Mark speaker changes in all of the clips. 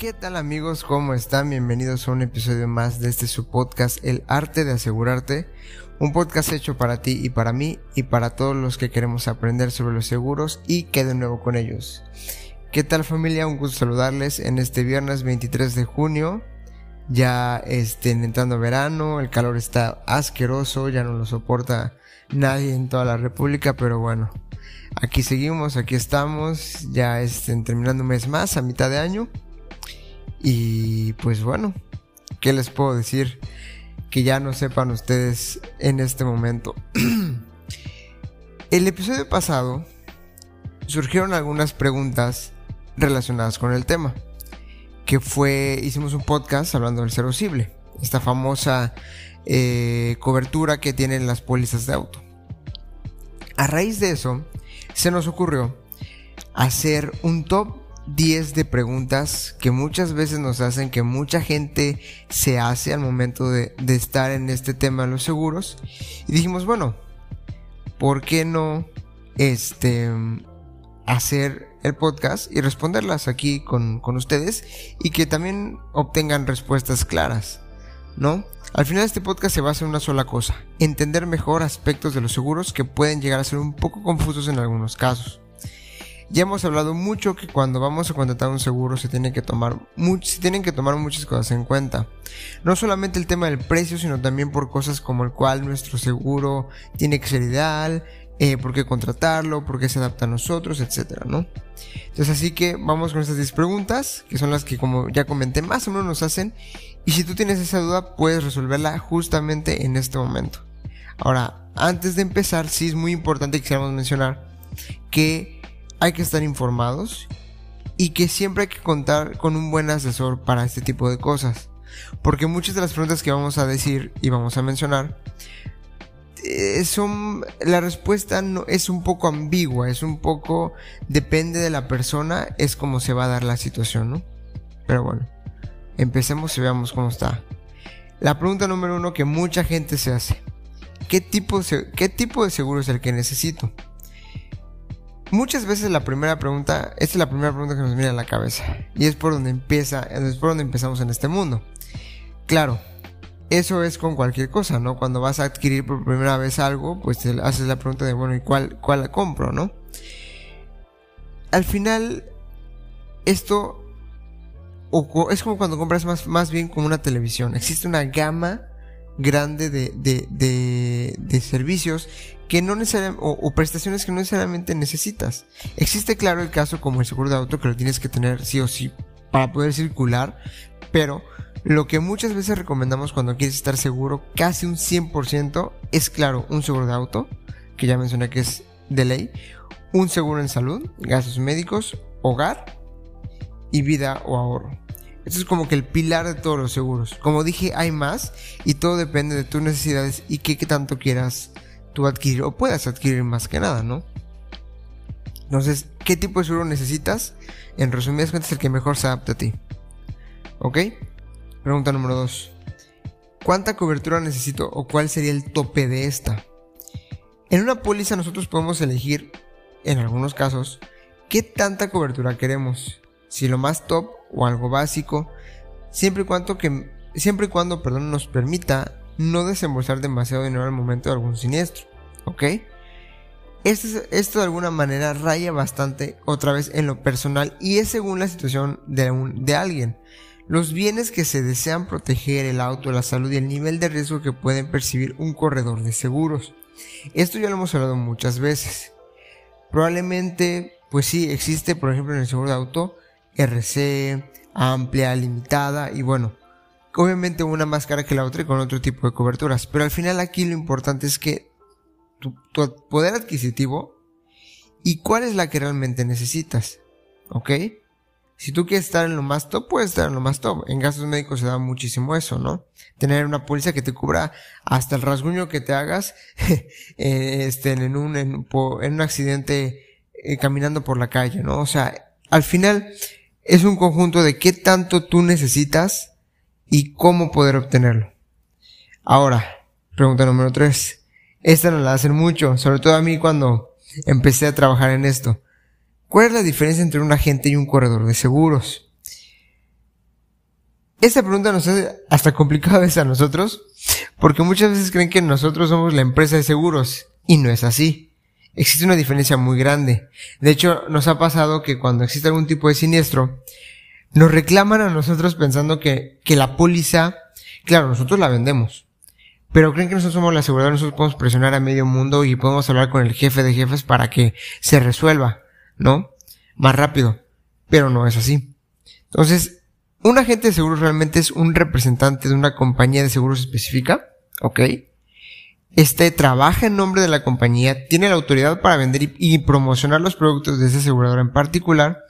Speaker 1: ¿Qué tal amigos? ¿Cómo están? Bienvenidos a un episodio más de este su podcast, El Arte de Asegurarte. Un podcast hecho para ti y para mí y para todos los que queremos aprender sobre los seguros y que de nuevo con ellos. ¿Qué tal familia? Un gusto saludarles en este viernes 23 de junio. Ya estén entrando verano, el calor está asqueroso, ya no lo soporta nadie en toda la República, pero bueno, aquí seguimos, aquí estamos, ya estén terminando un mes más, a mitad de año. Y pues bueno, ¿qué les puedo decir? Que ya no sepan ustedes en este momento. el episodio pasado surgieron algunas preguntas relacionadas con el tema. Que fue, hicimos un podcast hablando del Cible esta famosa eh, cobertura que tienen las pólizas de auto. A raíz de eso, se nos ocurrió hacer un top 10 de preguntas que muchas veces nos hacen, que mucha gente se hace al momento de, estar en este tema de los seguros. Y dijimos, bueno, ¿por qué no este, hacer el podcast y responderlas aquí con, con ustedes y que también obtengan respuestas claras? ¿No? Al final este podcast se basa en una sola cosa, entender mejor aspectos de los seguros que pueden llegar a ser un poco confusos en algunos casos. Ya hemos hablado mucho que cuando vamos a contratar un seguro se tienen que tomar se tienen que tomar muchas cosas en cuenta. No solamente el tema del precio, sino también por cosas como el cual nuestro seguro tiene que ser ideal, eh, por qué contratarlo, por qué se adapta a nosotros, etcétera, ¿no? Entonces así que vamos con estas 10 preguntas, que son las que como ya comenté más o menos nos hacen, y si tú tienes esa duda puedes resolverla justamente en este momento. Ahora, antes de empezar, sí es muy importante que quisiéramos mencionar que hay que estar informados y que siempre hay que contar con un buen asesor para este tipo de cosas. Porque muchas de las preguntas que vamos a decir y vamos a mencionar eh, son la respuesta no es un poco ambigua, es un poco depende de la persona, es como se va a dar la situación, ¿no? Pero bueno, empecemos y veamos cómo está. La pregunta número uno que mucha gente se hace: ¿qué tipo, qué tipo de seguro es el que necesito? Muchas veces la primera pregunta, esta es la primera pregunta que nos viene a la cabeza y es por donde empieza, es por donde empezamos en este mundo. Claro, eso es con cualquier cosa, ¿no? Cuando vas a adquirir por primera vez algo, pues te haces la pregunta de, bueno, ¿y cuál, cuál la compro, no? Al final, esto es como cuando compras más, más bien como una televisión. Existe una gama grande de, de, de, servicios que no necesariamente, o, prestaciones que no necesariamente necesitas. Existe claro el caso como el seguro de auto que lo tienes que tener sí o sí para poder circular, pero lo que muchas veces recomendamos cuando quieres estar seguro, casi un 100%, es claro, un seguro de auto, que ya mencioné que es de ley, un seguro en salud, gastos médicos, hogar y vida o ahorro. Esto es como que el pilar de todos los seguros. Como dije, hay más y todo depende de tus necesidades y qué, tanto quieras tú adquirir o puedas adquirir más que nada, ¿no? Entonces, ¿qué tipo de seguro necesitas? En resumidas cuentas, el que mejor se adapte a ti. ¿Ok? Pregunta número 2. ¿Cuánta cobertura necesito o cuál sería el tope de esta? En una póliza nosotros podemos elegir, en algunos casos, qué tanta cobertura queremos. Si lo más top o algo básico, siempre y cuando, que, siempre y cuando perdón, nos permita no desembolsar demasiado dinero al momento de algún siniestro. ¿Ok? Esto, de alguna manera raya bastante otra vez en lo personal y es según la situación de, un, de alguien. Los bienes que se desean proteger, el auto, la salud y el nivel de riesgo que pueden percibir un corredor de seguros. Esto ya lo hemos hablado muchas veces. Probablemente, pues sí, existe, por ejemplo, en el seguro de auto, RC, amplia, limitada y bueno, obviamente una más cara que la otra y con otro tipo de coberturas. Pero al final aquí lo importante es que tu, poder adquisitivo y cuál es la que realmente necesitas. ¿Ok? Si tú quieres estar en lo más top, puedes estar en lo más top. En gastos médicos se da muchísimo eso, ¿no? Tener una póliza que te cubra hasta el rasguño que te hagas eh, este, en, un, en, un accidente eh, caminando por la calle, ¿no? O sea, al final es un conjunto de qué tanto tú necesitas y cómo poder obtenerlo. Ahora, pregunta número 3. Esta no la hacen mucho, sobre todo a mí cuando empecé a trabajar en esto. ¿Cuál es la diferencia entre un agente y un corredor de seguros? esta pregunta nos hace hasta complicada a nosotros, porque muchas veces creen que nosotros somos la empresa de seguros, y no es así. Existe una diferencia muy grande. De hecho, nos ha pasado que cuando existe algún tipo de siniestro, nos reclaman a nosotros pensando que, que la póliza, claro, nosotros la vendemos, pero creen que nosotros somos la aseguradora, nosotros podemos presionar a medio mundo y podemos hablar con el jefe de jefes para que se resuelva, ¿no? Más rápido. Pero no es así. Entonces, un agente de seguros realmente es un representante de una compañía de seguros específica, ¿ok? Este trabaja en nombre de la compañía, tiene la autoridad para vender y, promocionar los productos de ese asegurador en particular.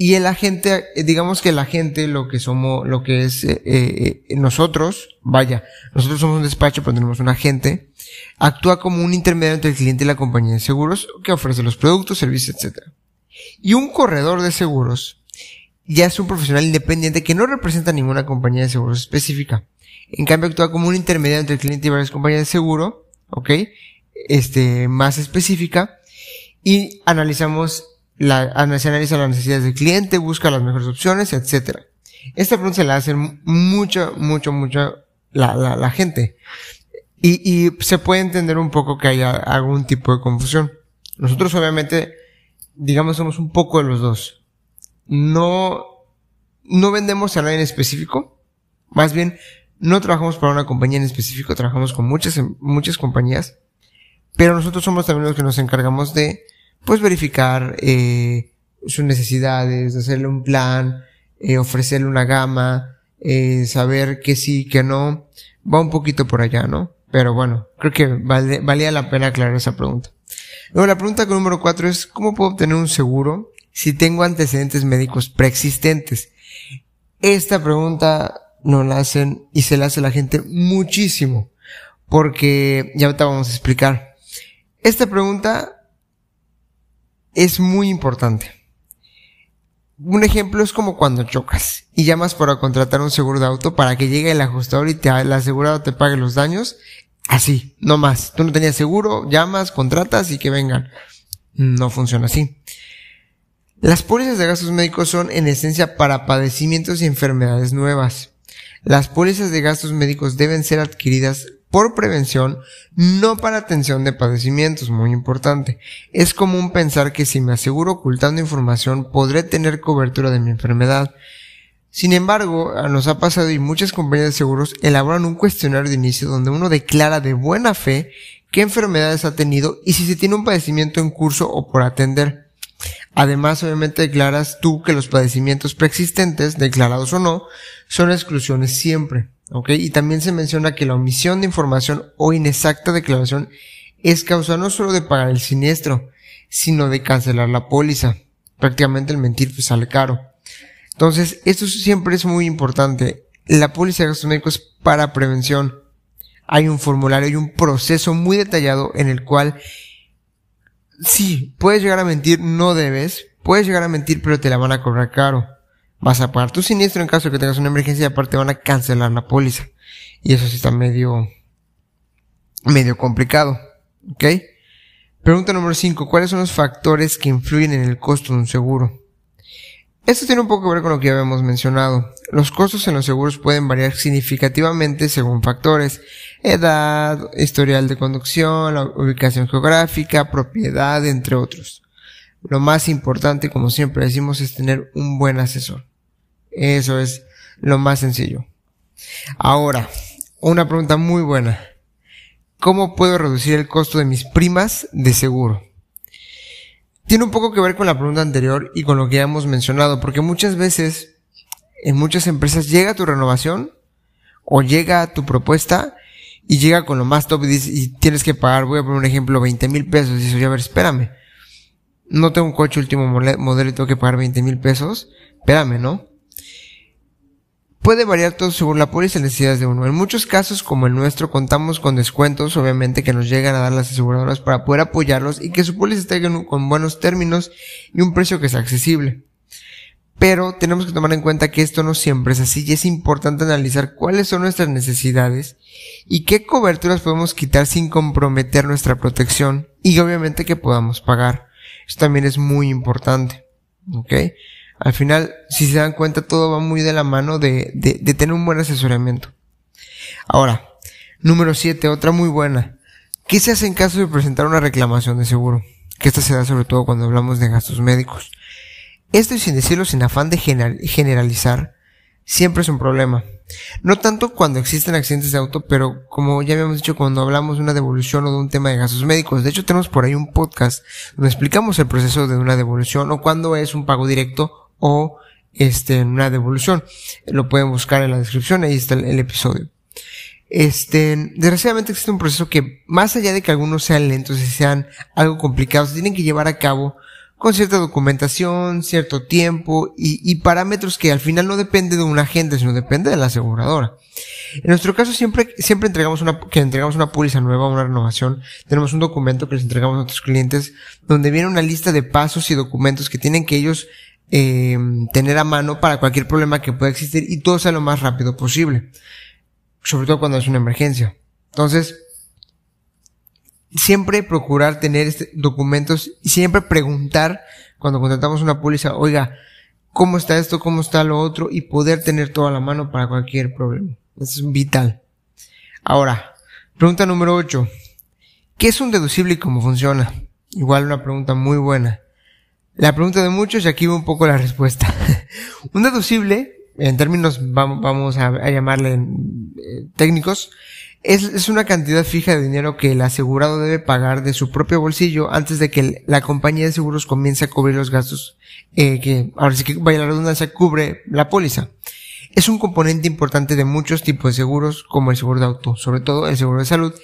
Speaker 1: Y el agente, eh, digamos que el agente, lo que somos, lo que es eh, eh, nosotros, vaya, nosotros somos un despacho, pero tenemos un agente, actúa como un intermediario entre el cliente y la compañía de seguros que ofrece los productos, servicios, etc. Y un corredor de seguros ya es un profesional independiente que no representa ninguna compañía de seguros específica. En cambio, actúa como un intermediario entre el cliente y varias compañías de seguro, ¿ok? Este, más específica. Y analizamos la, analiza las necesidades del cliente, busca las mejores opciones, etc. Esta pregunta se la hace mucho, mucho, mucho la, la, la gente. Y, y se puede entender un poco que haya algún tipo de confusión. Nosotros obviamente, digamos, somos un poco de los dos no, no vendemos a nadie en específico. Más bien, no trabajamos para una compañía en específico, trabajamos con muchas, muchas compañías. Pero nosotros somos también los que nos encargamos de, pues, verificar, eh, sus necesidades, hacerle un plan, eh, ofrecerle una gama, eh, saber que sí, que no. Va un poquito por allá, ¿no? Pero bueno, creo que vale, valía la pena aclarar esa pregunta. Luego la pregunta número cuatro es, ¿cómo puedo obtener un seguro si tengo antecedentes médicos preexistentes? Esta pregunta nos la hacen y se la hace la gente muchísimo, porque ya ahorita vamos a explicar. Esta pregunta es muy importante. Un ejemplo es como cuando chocas y llamas para contratar un seguro de auto para que llegue el ajustador y te, el asegurado te pague los daños. Así, no más. Tú no tenías seguro, llamas, contratas y que vengan. No funciona así. Las pólizas de gastos médicos son en esencia para padecimientos y enfermedades nuevas. Las pólizas de gastos médicos deben ser adquiridas por prevención, no para atención de padecimientos, muy importante. Es común pensar que si me aseguro ocultando información podré tener cobertura de mi enfermedad. Sin embargo, nos ha pasado y muchas compañías de seguros elaboran un cuestionario de inicio donde uno declara de buena fe qué enfermedades ha tenido y si se tiene un padecimiento en curso o por atender. Además, obviamente declaras tú que los padecimientos preexistentes, declarados o no, son exclusiones siempre. ¿Ok? Y también se menciona que la omisión de información o inexacta declaración es causa no solo de pagar el siniestro, sino de cancelar la póliza. Prácticamente el mentir pues sale caro. Entonces, esto siempre es muy importante. La póliza de gastos médicos para prevención. Hay un formulario y un proceso muy detallado en el cual sí, puedes llegar a mentir, no debes. Puedes llegar a mentir, pero te la van a cobrar caro. Vas a pagar tu siniestro en caso de que tengas una emergencia y aparte van a cancelar la póliza. Y eso sí está medio, medio complicado. ¿Ok? Pregunta número 5. ¿Cuáles son los factores que influyen en el costo de un seguro? Esto tiene un poco que ver con lo que ya habíamos mencionado. Los costos en los seguros pueden variar significativamente según factores, edad, historial de conducción, la ubicación geográfica, propiedad, entre otros. Lo más importante, como siempre decimos, es tener un buen asesor. Eso es lo más sencillo. Ahora, una pregunta muy buena. ¿Cómo puedo reducir el costo de mis primas de seguro? tiene un poco que ver con la pregunta anterior y con lo que ya hemos mencionado, porque muchas veces en muchas empresas llega tu renovación o llega tu propuesta y llega con lo más top y, tienes que pagar, voy a poner un ejemplo, 20 mil pesos. Y dices, a ver, espérame. No tengo un coche último modelo y tengo que pagar 20 mil pesos. Espérame, ¿no? Puede variar todo según la póliza y necesidades de uno. En muchos casos, como el nuestro, contamos con descuentos, obviamente, que nos llegan a dar las aseguradoras para poder apoyarlos y que su póliza esté con buenos términos y un precio que sea accesible. Pero tenemos que tomar en cuenta que esto no siempre es así y es importante analizar cuáles son nuestras necesidades y qué coberturas podemos quitar sin comprometer nuestra protección y obviamente que podamos pagar. Esto también es muy importante. ¿Ok? Al final, si se dan cuenta, todo va muy de la mano de, tener un buen asesoramiento. Ahora, número 7, otra muy buena. ¿Qué se hace en caso de presentar una reclamación de seguro? Que esta se da sobre todo cuando hablamos de gastos médicos. Esto y sin decirlo sin afán de generalizar, siempre es un problema. No tanto cuando existen accidentes de auto, pero como ya habíamos dicho cuando hablamos de una devolución o de un tema de gastos médicos. De hecho, tenemos por ahí un podcast donde explicamos el proceso de una devolución o cuándo es un pago directo o este, una devolución. Lo pueden buscar en la descripción, ahí está el, episodio. Este, desgraciadamente existe un proceso que, más allá de que algunos sean lentos y sean algo complicados, tienen que llevar a cabo con cierta documentación, cierto tiempo y, parámetros que al final no depende de un agente, sino depende de la aseguradora. En nuestro caso siempre, siempre entregamos una, que entregamos una póliza nueva, una renovación, tenemos un documento que les entregamos a nuestros clientes donde viene una lista de pasos y documentos que tienen que ellos eh, tener a mano para cualquier problema que pueda existir y todo sea lo más rápido posible. Sobre todo cuando es una emergencia. Entonces, siempre procurar tener este, documentos y siempre preguntar cuando contratamos una póliza, oiga, ¿cómo está esto? ¿Cómo está lo otro? Y poder tener todo a la mano para cualquier problema. Eso es vital. Ahora, pregunta número 8. ¿Qué es un deducible y cómo funciona? Igual una pregunta muy buena. La pregunta de muchos y aquí un poco la respuesta. un deducible, en términos vamos a, llamarle eh, técnicos, es, es, una cantidad fija de dinero que el asegurado debe pagar de su propio bolsillo antes de que la compañía de seguros comience a cubrir los gastos eh, que, ahora sí que vaya la redundancia, cubre la póliza. Es un componente importante de muchos tipos de seguros, como el seguro de auto, sobre todo el seguro de salud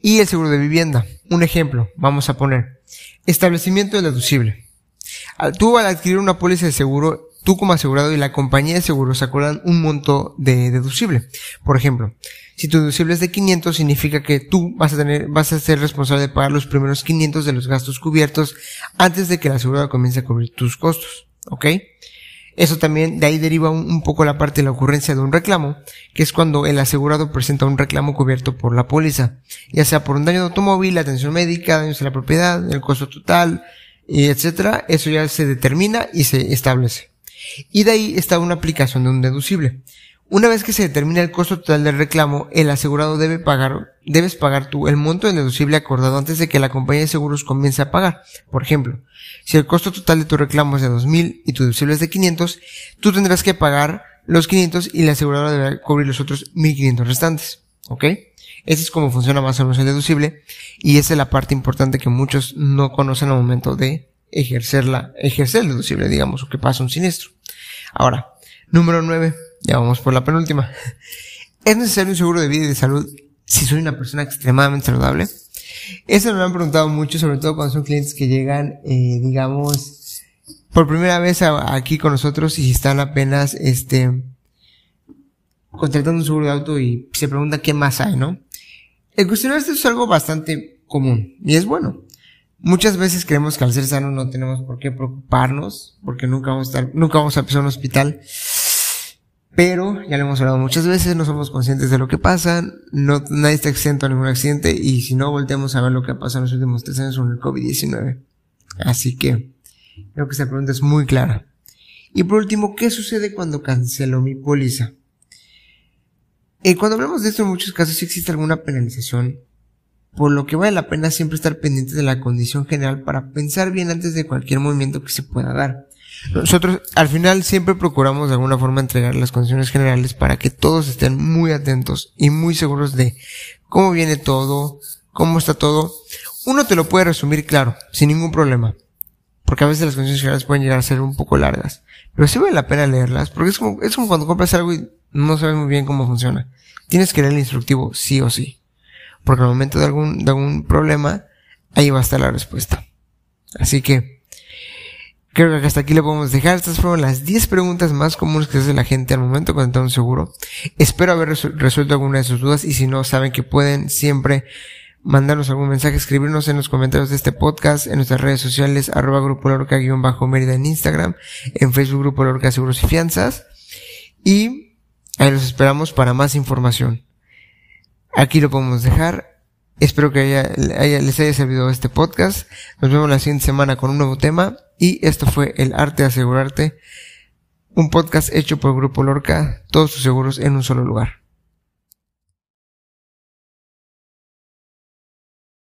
Speaker 1: y el seguro de vivienda. Un ejemplo, vamos a poner, establecimiento deducible. Tú al adquirir una póliza de seguro, tú como asegurado y la compañía de seguros acuerdan un monto de deducible. Por ejemplo, si tu deducible es de 500, significa que tú vas a tener, vas a ser responsable de pagar los primeros 500 de los gastos cubiertos antes de que la asegurada comience a cubrir tus costos. ¿Ok? Eso también, de ahí deriva un, poco la parte de la ocurrencia de un reclamo, que es cuando el asegurado presenta un reclamo cubierto por la póliza, ya sea por un daño de automóvil, atención médica, daños a la propiedad, el costo total, etcétera. Eso ya se determina y se establece. Y de ahí está una aplicación de un deducible. Una vez que se determina el costo total del reclamo, el asegurado debe pagar, debes pagar tú el monto del deducible acordado antes de que la compañía de seguros comience a pagar. Por ejemplo, si el costo total de tu reclamo es de 2000 y tu deducible es de 500, tú tendrás que pagar los 500 y la aseguradora deberá cubrir los otros 1500 restantes. ¿Ok? Ese es como funciona más o menos el deducible y esa es la parte importante que muchos no conocen al momento de ejercerla, ejercer el deducible, digamos, o que pasa un siniestro. Ahora, número 9 ya vamos por la penúltima. ¿Es necesario un seguro de vida y de salud si soy una persona extremadamente saludable? Eso me lo han preguntado mucho, sobre todo cuando son clientes que llegan, eh, digamos, por primera vez aquí con nosotros y están apenas, este, contratando un seguro de auto y se preguntan qué más hay, ¿no? El cuestionarse es algo bastante común y es bueno. Muchas veces creemos que al ser sano no tenemos por qué preocuparnos, porque nunca vamos a estar, nunca vamos a pisar un hospital. Pero, ya lo hemos hablado muchas veces, no somos conscientes de lo que pasa, no, nadie está exento a ningún accidente y si no volteamos a ver lo que ha pasado en los últimos tres años con el COVID-19. Así que, creo que esta pregunta es muy clara. Y por último, ¿qué sucede cuando cancelo mi póliza? Eh, cuando hablamos de esto, en muchos casos sí existe alguna penalización, por lo que vale la pena siempre estar pendiente de la condición general para pensar bien antes de cualquier movimiento que se pueda dar. Nosotros al final siempre procuramos de alguna forma entregar las condiciones generales para que todos estén muy atentos y muy seguros de cómo viene todo, cómo está todo. Uno te lo puede resumir claro, sin ningún problema. Porque a veces las condiciones generales pueden llegar a ser un poco largas. Pero sí vale la pena leerlas, porque es como, es como cuando compras algo y no sabes muy bien cómo funciona. Tienes que leer el instructivo sí o sí. Porque al momento de algún, de algún problema, ahí va a estar la respuesta. Así que, Creo que hasta aquí le podemos dejar. Estas fueron las 10 preguntas más comunes que hace la gente al momento de contratar un seguro. Espero haber resuelto alguna de sus dudas y si no, saben que pueden siempre mandarnos algún mensaje, escribirnos en los comentarios de este podcast, en nuestras redes sociales, arroba Grupo Lorca-Mérida en Instagram, en Facebook Grupo Lorca Seguros y Fianzas. Y ahí los esperamos para más información. Aquí lo podemos dejar. Espero que les haya servido este podcast. Nos vemos la siguiente semana con un nuevo tema y esto fue el arte de asegurarte. un podcast hecho por Grupo Lorca, todos tus seguros en un solo lugar.